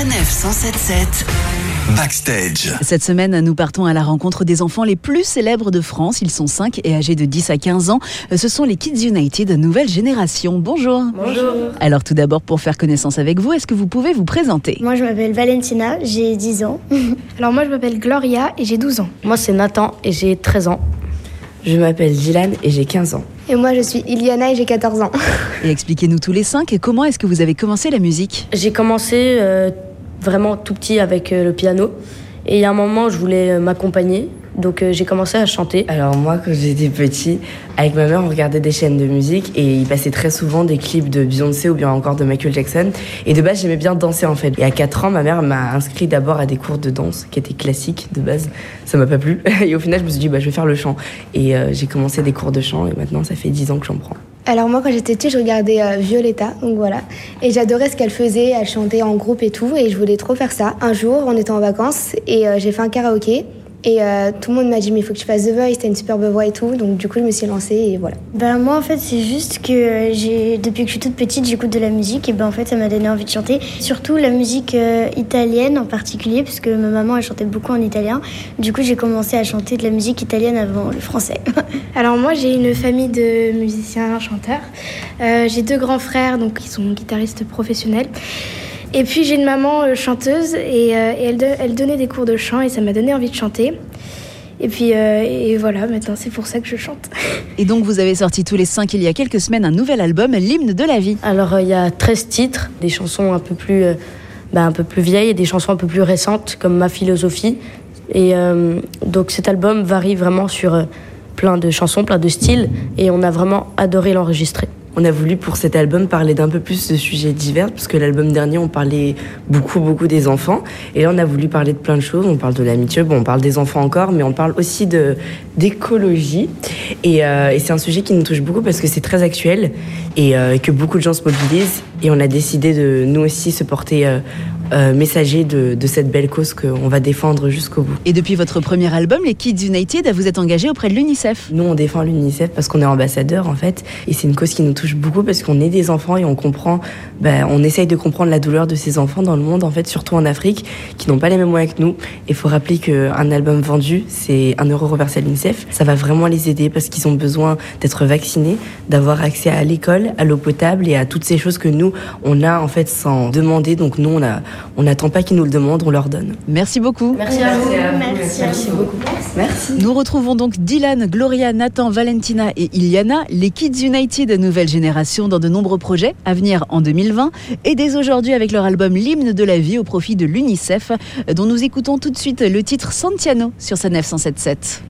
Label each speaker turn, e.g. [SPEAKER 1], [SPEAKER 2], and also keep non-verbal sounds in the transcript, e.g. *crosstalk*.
[SPEAKER 1] Sanef 177 Backstage.
[SPEAKER 2] Cette semaine, nous partons à la rencontre des enfants les plus célèbres de France. Ils sont 5 et âgés de 10 à 15 ans. Ce sont les Kids United, nouvelle génération. Bonjour.
[SPEAKER 3] Bonjour.
[SPEAKER 2] Alors tout d'abord, pour faire connaissance avec vous, est-ce que vous pouvez vous présenter?
[SPEAKER 3] Moi, je m'appelle Valentina, j'ai 10 ans. *laughs*
[SPEAKER 4] Alors moi, je m'appelle Gloria et j'ai 12 ans.
[SPEAKER 5] Moi, c'est Nathan et j'ai 13 ans.
[SPEAKER 6] Je m'appelle Dylan et j'ai 15 ans.
[SPEAKER 3] Et moi, je suis Iliana et j'ai 14 ans.
[SPEAKER 2] Et expliquez-nous tous les cinq, comment est-ce que vous avez commencé la musique?
[SPEAKER 5] J'ai commencé euh, vraiment tout petit avec euh, le piano. Et il y a un moment, je voulais euh, m'accompagner. Donc euh, j'ai commencé à chanter.
[SPEAKER 6] Alors moi, quand j'étais petit, avec ma mère, on regardait des chaînes de musique et il passait très souvent des clips de Beyoncé ou bien encore de Michael Jackson. Et de base, j'aimais bien danser en fait. Et à 4 ans, ma mère m'a inscrit d'abord à des cours de danse qui étaient classiques de base. Ça m'a pas plu. *laughs* Et au final, je me suis dit, bah, je vais faire le chant. Et j'ai commencé des cours de chant et maintenant, ça fait 10 ans que j'en prends.
[SPEAKER 3] Alors moi, quand j'étais petite, je regardais euh, Violetta, donc voilà. Et j'adorais ce qu'elle faisait, elle chantait en groupe et tout, et je voulais trop faire ça. Un jour, on était en vacances et euh, j'ai fait un karaoké. Et euh, tout le monde m'a dit, mais il faut que tu fasses The Voice, t'as une superbe voix et tout. Donc du coup, je me suis lancée et voilà.
[SPEAKER 7] Ben moi en fait c'est juste que j'ai depuis que je suis toute petite j'écoute de la musique et ben en fait ça m'a donné envie de chanter surtout la musique euh, italienne en particulier puisque ma maman elle chantait beaucoup en italien du coup j'ai commencé à chanter de la musique italienne avant le français *laughs*
[SPEAKER 4] Alors moi, j'ai une famille de musiciens chanteurs. Euh, j'ai deux grands frères donc qui sont guitaristes professionnels. Et puis j'ai une maman euh, chanteuse et, euh, et elle, do- elle donnait des cours de chant et ça m'a donné envie de chanter. Et puis euh, et voilà, maintenant c'est pour ça que je chante. *laughs*
[SPEAKER 2] Et donc vous avez sorti tous les cinq il y a quelques semaines un nouvel album, L'hymne de la vie.
[SPEAKER 5] Alors euh, il y a 13 titres, des chansons un peu plus, euh, bah, un peu plus vieilles et des chansons un peu plus récentes comme Ma philosophie. Et euh, donc cet album varie vraiment sur euh, plein de chansons, plein de styles et on a vraiment adoré l'enregistrer.
[SPEAKER 6] On a voulu pour cet album parler d'un peu plus de sujets divers, parce que l'album dernier, on parlait beaucoup, beaucoup des enfants. Et là, on a voulu parler de plein de choses. On parle de l'amitié, bon, on parle des enfants encore, mais on parle aussi de d'écologie. Et, euh, et c'est un sujet qui nous touche beaucoup parce que c'est très actuel et euh, que beaucoup de gens se mobilisent. Et on a décidé de nous aussi se porter euh, euh, messager de, de cette belle cause qu'on va défendre jusqu'au bout.
[SPEAKER 2] Et depuis votre premier album, les Kids United, vous êtes engagés auprès de l'UNICEF.
[SPEAKER 6] Nous, on défend l'UNICEF parce qu'on est ambassadeur, en fait. Et c'est une cause qui nous touche beaucoup parce qu'on est des enfants et on comprend, ben, on essaye de comprendre la douleur de ces enfants dans le monde, en fait, surtout en Afrique, qui n'ont pas les mêmes moyens que nous. Il faut rappeler qu'un album vendu, c'est un euro reversé à l'UNICEF. Ça va vraiment les aider parce qu'ils ont besoin d'être vaccinés, d'avoir accès à l'école, à l'eau potable et à toutes ces choses que nous, on a, en fait, sans demander. Donc, nous, on a, on n'attend pas qu'ils nous le demandent, on leur donne.
[SPEAKER 2] Merci beaucoup.
[SPEAKER 5] Merci à vous.
[SPEAKER 7] merci,
[SPEAKER 5] Merci beaucoup.
[SPEAKER 6] Merci.
[SPEAKER 2] Nous retrouvons donc Dylan, Gloria, Nathan, Valentina et Iliana, les Kids United, nouvelle génération, dans de nombreux projets à venir en 2020 et dès aujourd'hui avec leur album L'hymne de la vie au profit de l'UNICEF, dont nous écoutons tout de suite le titre Santiano sur sa 977.